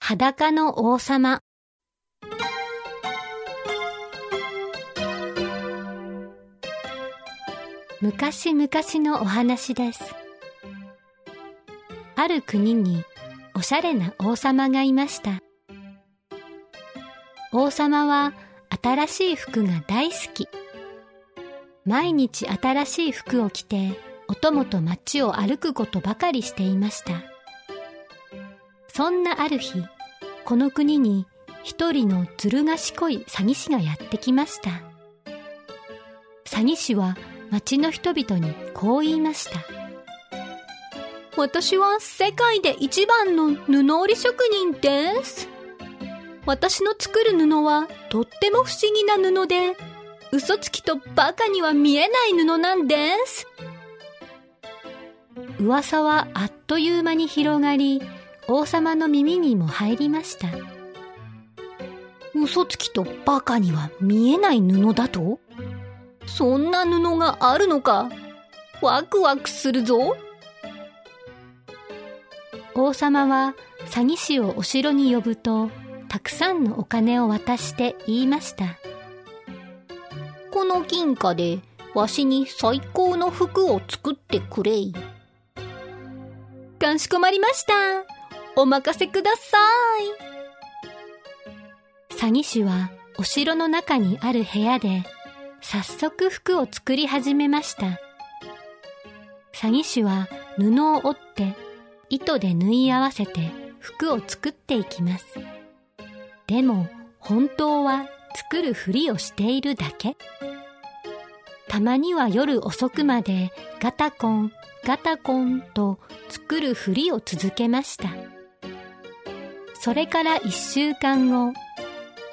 裸の王様。昔々のお話です。ある国におしゃれな王様がいました。王様は新しい服が大好き。毎日新しい服を着てお供と街を歩くことばかりしていました。そんなある日この国に一人のずる賢い詐欺師がやってきました。詐欺師は町の人々にこう言いました私は世界で一番の布織職人です。私の作る布はとっても不思議な布で嘘つきとバカには見えない布なんです。噂はあっという間に広がり王様の耳にも入りました。嘘つきとバカには見えない布だと？そんな布があるのか？ワクワクするぞ。王様は詐欺師をお城に呼ぶとたくさんのお金を渡して言いました。この金貨でわしに最高の服を作ってくれい。かしこまりました。お任せください。詐欺師はお城の中にある部屋で早速服を作り始めました。詐欺師は布を折って糸で縫い合わせて服を作っていきます。でも本当は作るふりをしているだけ。たまには夜遅くまでガタコンガタコンと作るふりを続けました。それから一週間後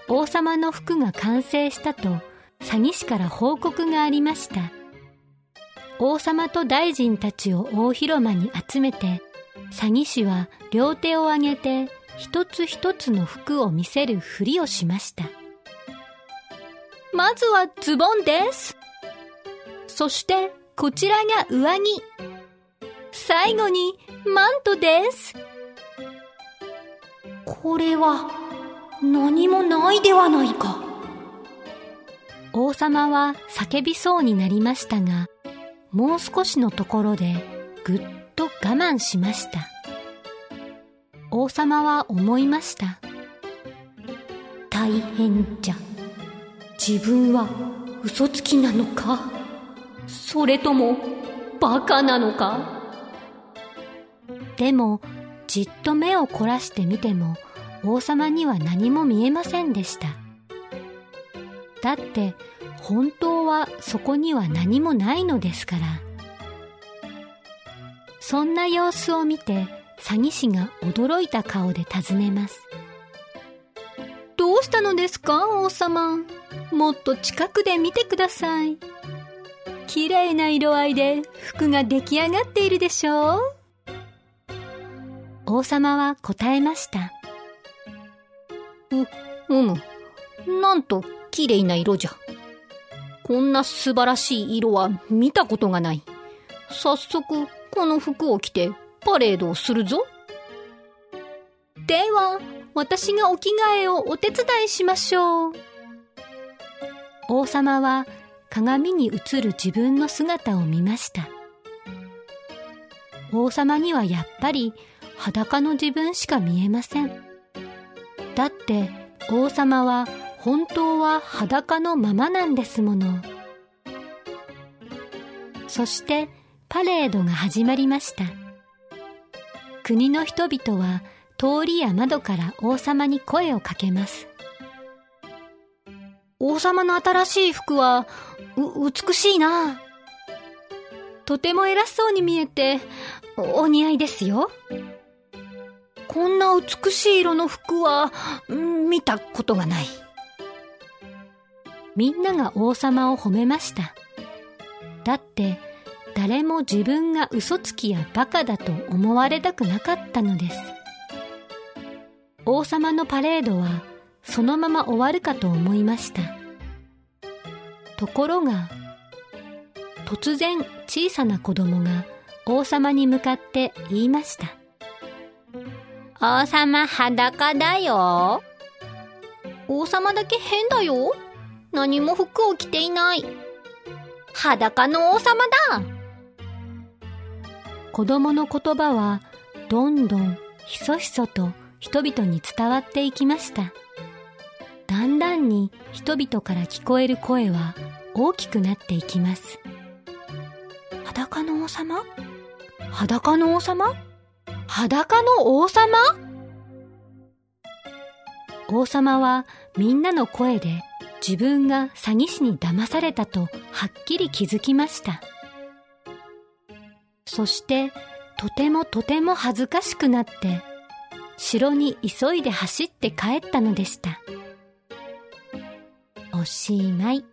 王様の服が完成したと詐欺師から報告がありました。王様と大臣たちを大広間に集めて詐欺師は両手を上げて一つ一つの服を見せるふりをしました。まずはズボンです。そしてこちらが上着。最後にマントです。これは何もないではないか。王様は叫びそうになりましたがもう少しのところでぐっと我慢しました。王様は思いました。大変じゃ。自分は嘘つきなのか？それともバカなのか？でもじっと目を凝らしてみても王様には何も見えませんでした。だって本当はそこには何もないのですから。そんな様子を見て詐欺師が驚いた顔で尋ねます。どうしたのですか王様。もっと近くで見てください。綺麗な色合いで服が出来上がっているでしょう。王様は答えました。う、うむ。なんと綺麗な色じゃ。こんな素晴らしい色は見たことがない。早速、この服を着てパレードをするぞ。では、私がお着替えをお手伝いしましょう。王様は鏡に映る自分の姿を見ました。王様にはやっぱり裸の自分しか見えません。だって王様は本当は裸のままなんですもの。そしてパレードが始まりました。国の人々は通りや窓から王様に声をかけます。王様の新しい服は、う、美しいな。とても偉そうに見えて、お似合いですよ。こんな美しい色の服は、見たことがない。みんなが王様を褒めました。だって、誰も自分が嘘つきやバカだと思われたくなかったのです。王様のパレードはそのまま終わるかと思いました。ところが、突然小さな子供が王様に向かって言いました。王様裸だよ。王様だけ変だよ。何も服を着ていない。裸の王様だ。子供の言葉はどんどんひそひそと人々に伝わっていきました。だんだんに人々から聞こえる声は大きくなっていきます。裸の王様？裸の王様？裸の王様？王様はみんなの声で自分が詐欺師に騙されたとはっきり気づきました。そしてとてもとても恥ずかしくなって城に急いで走って帰ったのでした。おしまい。